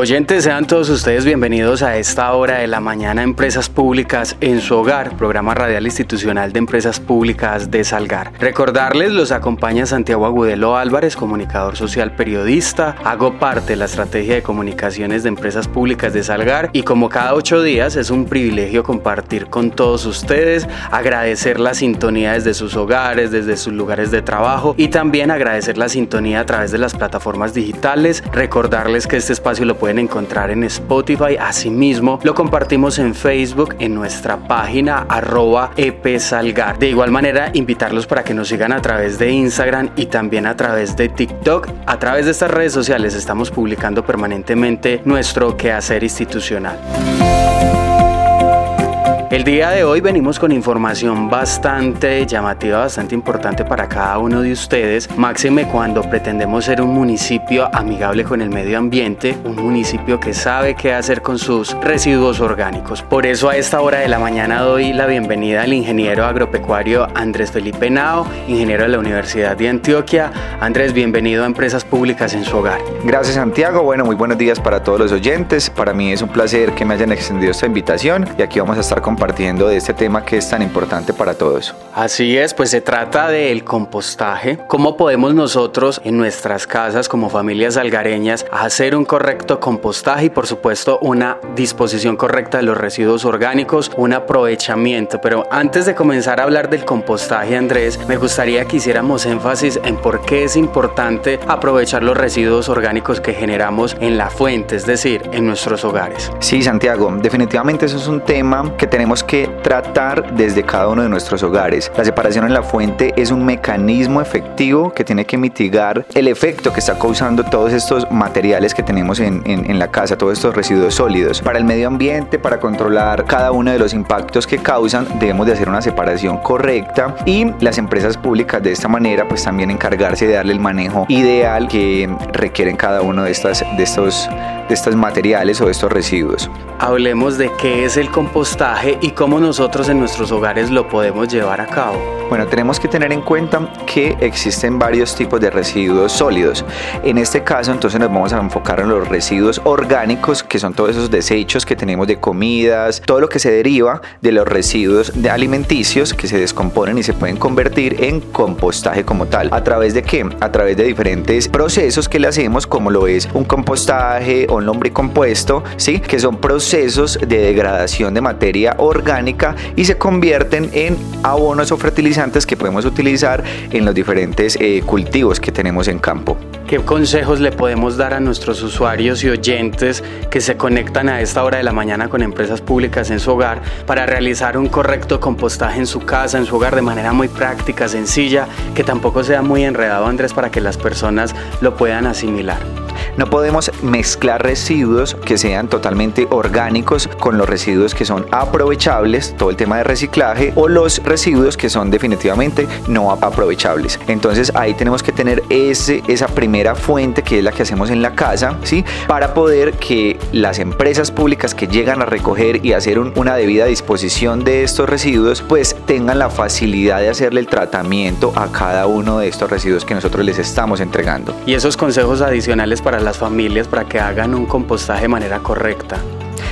Oyentes, sean todos ustedes bienvenidos a esta hora de la mañana Empresas Públicas en su hogar, programa radial institucional de Empresas Públicas de Salgar. Recordarles, los acompaña Santiago Agudelo Álvarez, comunicador social periodista. Hago parte de la estrategia de comunicaciones de Empresas Públicas de Salgar y como cada ocho días es un privilegio compartir con todos ustedes, agradecer la sintonía desde sus hogares, desde sus lugares de trabajo y también agradecer la sintonía a través de las plataformas digitales. Recordarles que este espacio lo pueden encontrar en Spotify. Asimismo, lo compartimos en Facebook en nuestra página arroba epsalgar. De igual manera, invitarlos para que nos sigan a través de Instagram y también a través de TikTok. A través de estas redes sociales estamos publicando permanentemente nuestro quehacer institucional. El día de hoy venimos con información bastante llamativa, bastante importante para cada uno de ustedes, máxime cuando pretendemos ser un municipio amigable con el medio ambiente, un municipio que sabe qué hacer con sus residuos orgánicos. Por eso a esta hora de la mañana doy la bienvenida al ingeniero agropecuario Andrés Felipe Nao, ingeniero de la Universidad de Antioquia. Andrés, bienvenido a Empresas Públicas en su hogar. Gracias Santiago, bueno, muy buenos días para todos los oyentes. Para mí es un placer que me hayan extendido esta invitación y aquí vamos a estar con compartiendo de este tema que es tan importante para todos. Así es, pues se trata del compostaje. ¿Cómo podemos nosotros en nuestras casas como familias algareñas hacer un correcto compostaje y por supuesto una disposición correcta de los residuos orgánicos, un aprovechamiento? Pero antes de comenzar a hablar del compostaje, Andrés, me gustaría que hiciéramos énfasis en por qué es importante aprovechar los residuos orgánicos que generamos en la fuente, es decir, en nuestros hogares. Sí, Santiago, definitivamente eso es un tema que tenemos que tratar desde cada uno de nuestros hogares. La separación en la fuente es un mecanismo efectivo que tiene que mitigar el efecto que está causando todos estos materiales que tenemos en, en, la casa, todos estos residuos sólidos. Para el medio ambiente, para controlar cada uno de los impactos que causan, debemos de hacer una separación correcta y las empresas públicas de esta manera pues también encargarse de darle el manejo ideal que requieren cada uno de, estas, de estos de estos materiales o de estos residuos. Hablemos de qué es el compostaje y cómo nosotros en nuestros hogares lo podemos llevar a cabo. Bueno, tenemos que tener en cuenta que existen varios tipos de residuos sólidos. En este caso, entonces nos vamos a enfocar en los residuos orgánicos, que son todos esos desechos que tenemos de comidas, todo lo que se deriva de los residuos alimenticios que se descomponen y se pueden convertir en compostaje como tal. ¿A través de qué? A través de diferentes procesos que le hacemos, como lo es un compostaje o nombre compuesto, ¿sí? que son procesos de degradación de materia orgánica y se convierten en abonos o fertilizantes que podemos utilizar en los diferentes eh, cultivos que tenemos en campo. ¿Qué consejos le podemos dar a nuestros usuarios y oyentes que se conectan a esta hora de la mañana con empresas públicas en su hogar para realizar un correcto compostaje en su casa, en su hogar de manera muy práctica, sencilla, que tampoco sea muy enredado, Andrés, para que las personas lo puedan asimilar? No podemos mezclar residuos que sean totalmente orgánicos con los residuos que son aprovechables, todo el tema de reciclaje, o los residuos que son definitivamente no aprovechables. Entonces ahí tenemos que tener esa primera fuente que es la que hacemos en la casa, ¿sí? Para poder que las empresas públicas que llegan a recoger y hacer una debida disposición de estos residuos, pues tengan la facilidad de hacerle el tratamiento a cada uno de estos residuos que nosotros les estamos entregando. Y esos consejos adicionales para las familias para que hagan un compostaje de manera correcta.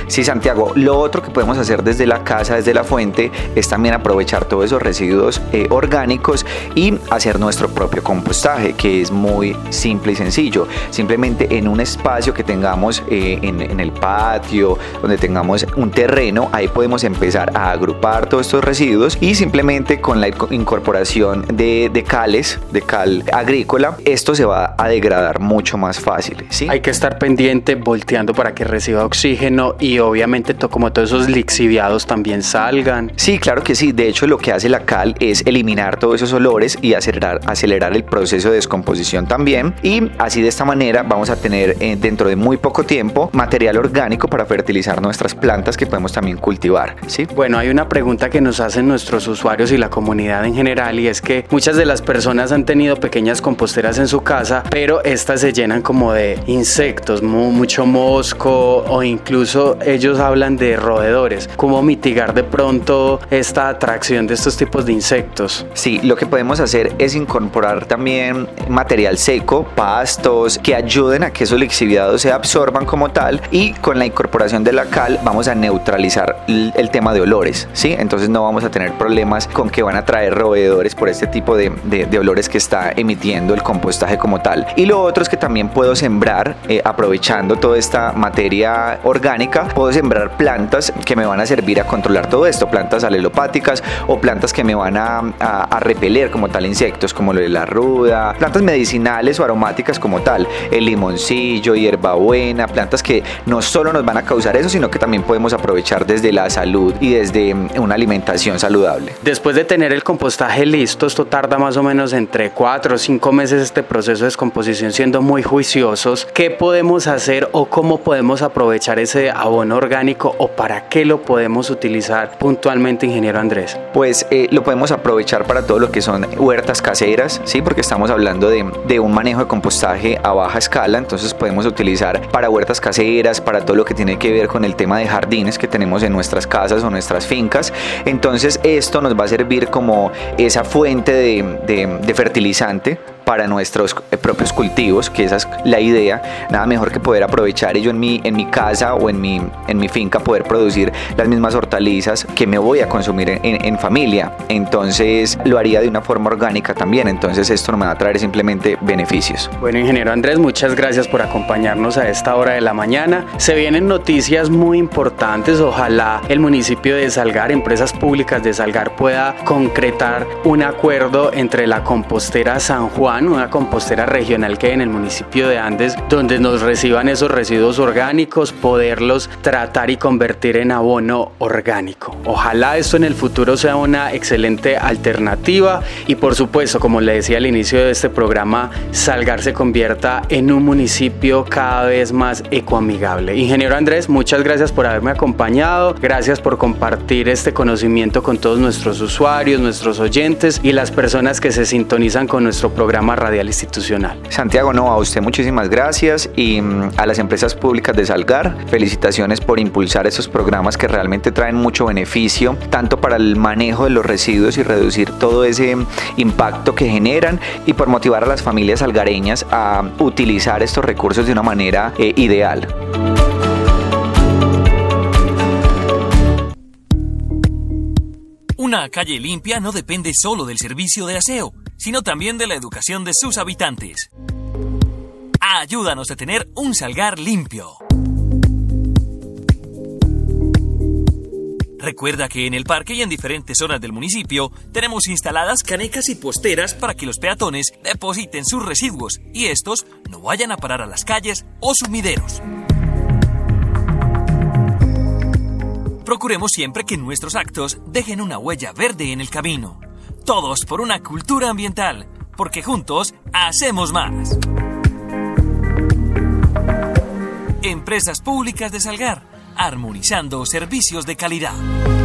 Sí, Santiago, lo otro que podemos hacer desde la casa, desde la fuente, es también aprovechar todos esos residuos eh, orgánicos y hacer nuestro propio compostaje, que es muy simple y sencillo. Simplemente en un espacio que tengamos eh, en, el patio, donde tengamos un terreno, ahí podemos empezar a agrupar todos estos residuos y simplemente con la incorporación de, de cales, de cal agrícola, esto se va a degradar mucho más fácil. ¿sí? Hay que estar pendiente volteando para que reciba oxígeno y y obviamente como todos esos lixiviados también salgan. Sí, claro que sí. De hecho, lo que hace la cal es eliminar todos esos olores y acelerar, acelerar el proceso de descomposición también. Y así de esta manera vamos a tener eh, dentro de muy poco tiempo material orgánico para fertilizar nuestras plantas que podemos también cultivar. ¿sí? Bueno, hay una pregunta que nos hacen nuestros usuarios y la comunidad en general y es que muchas de las personas han tenido pequeñas composteras en su casa, pero estas se llenan como de insectos, mucho mosco o incluso ellos hablan de roedores. ¿Cómo mitigar de pronto esta atracción de estos tipos de insectos? Sí, lo que podemos hacer es incorporar también material seco, pastos, que ayuden a que esos lixiviados se absorban como tal y con la incorporación de la cal vamos a neutralizar el tema de olores, ¿sí? Entonces no vamos a tener problemas con que van a traer roedores por este tipo de, de, olores que está emitiendo el compostaje como tal. Y lo otro es que también puedo sembrar, eh, aprovechando toda esta materia orgánica, puedo sembrar plantas que me van a servir a controlar todo esto, plantas alelopáticas o plantas que me van a, a, repeler como tal insectos, como lo de la ruda, plantas medicinales o aromáticas como tal, el limoncillo, hierbabuena, plantas que no solo nos van a causar eso, sino que también podemos aprovechar desde la salud y desde mm, una alimentación saludable. Después de tener el compostaje listo, esto tarda más o menos entre 4 o 5 meses este proceso de descomposición siendo muy juiciosos. ¿Qué podemos hacer o cómo podemos aprovechar ese abono orgánico o para qué lo podemos utilizar puntualmente, ingeniero Andrés? Pues eh, lo podemos aprovechar para todo lo que son huertas caseras, ¿sí? porque estamos hablando de, de un manejo de compostaje a baja escala, entonces podemos utilizar para huertas caseras, para todo lo que tiene que ver con el tema de jardines que tenemos en nuestras casas o nuestras fincas. Entonces esto nos va a servir como esa fuente de, fertilizante para nuestros eh, propios cultivos, que esa es la idea. Nada mejor que poder aprovechar ello en mi, en mi casa o en mi, en mi finca, poder producir las mismas hortalizas que me voy a consumir en, familia. Entonces lo haría de una forma orgánica también. Entonces esto me va a traer simplemente beneficios. Bueno, ingeniero Andrés, muchas gracias por acompañarnos a esta hora de la mañana. Se vienen noticias muy importantes. Ojalá el municipio de Salgar, empresas públicas de Salgar, pueda concretar un acuerdo entre la compostera San Juan una compostera regional que hay en el municipio de Andes, donde nos reciban esos residuos orgánicos, poderlos tratar y convertir en abono orgánico. Ojalá esto en el futuro sea una excelente alternativa y por supuesto, como le decía al inicio de este programa, Salgar se convierta en un municipio cada vez más ecoamigable. Ingeniero Andrés, muchas gracias por haberme acompañado, gracias por compartir este conocimiento con todos nuestros usuarios, nuestros oyentes y las personas que se sintonizan con nuestro programa radial institucional. Santiago, no, a usted muchísimas gracias y mm, a las empresas públicas de Salgar, felicitaciones por impulsar esos programas que realmente traen mucho beneficio, tanto para el manejo de los residuos y reducir todo ese impacto que generan y por motivar a las familias salgareñas a utilizar estos recursos de una manera eh, ideal. Una calle limpia no depende solo del servicio de aseo sino también de la educación de sus habitantes. Ayúdanos a tener un salgar limpio. Recuerda que en el parque y en diferentes zonas del municipio tenemos instaladas canecas y posteras para que los peatones depositen sus residuos y estos no vayan a parar a las calles o sumideros. Procuremos siempre que nuestros actos dejen una huella verde en el camino. Todos por una cultura ambiental, porque juntos hacemos más. Empresas Públicas de Salgar, armonizando servicios de calidad.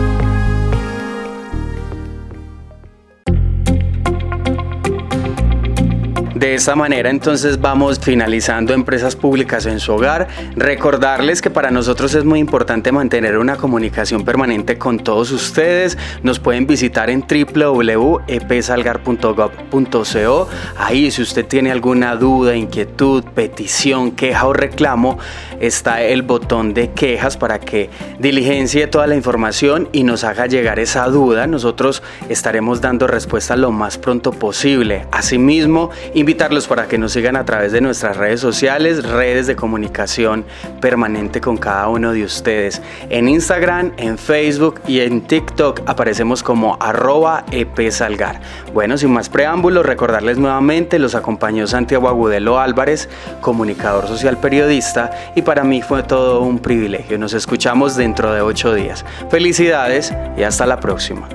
De esta manera entonces vamos finalizando empresas públicas en su hogar. Recordarles que para nosotros es muy importante mantener una comunicación permanente con todos ustedes. Nos pueden visitar en www.epsalgar.gov.co. Ahí si usted tiene alguna duda, inquietud, petición, queja o reclamo, está el botón de quejas para que diligencie toda la información y nos haga llegar esa duda. Nosotros estaremos dando respuesta lo más pronto posible. Asimismo, invitamos invitarlos para que nos sigan a través de nuestras redes sociales, redes de comunicación permanente con cada uno de ustedes. En Instagram, en Facebook y en TikTok aparecemos como arroba epsalgar. Bueno, sin más preámbulos, recordarles nuevamente, los acompañó Santiago Agudelo Álvarez, comunicador social periodista, y para mí fue todo un privilegio. Nos escuchamos dentro de ocho días. Felicidades y hasta la próxima.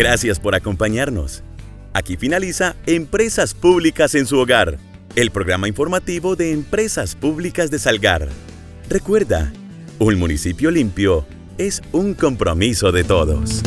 Gracias por acompañarnos. Aquí finaliza Empresas Públicas en su hogar, el programa informativo de Empresas Públicas de Salgar. Recuerda, un municipio limpio es un compromiso de todos.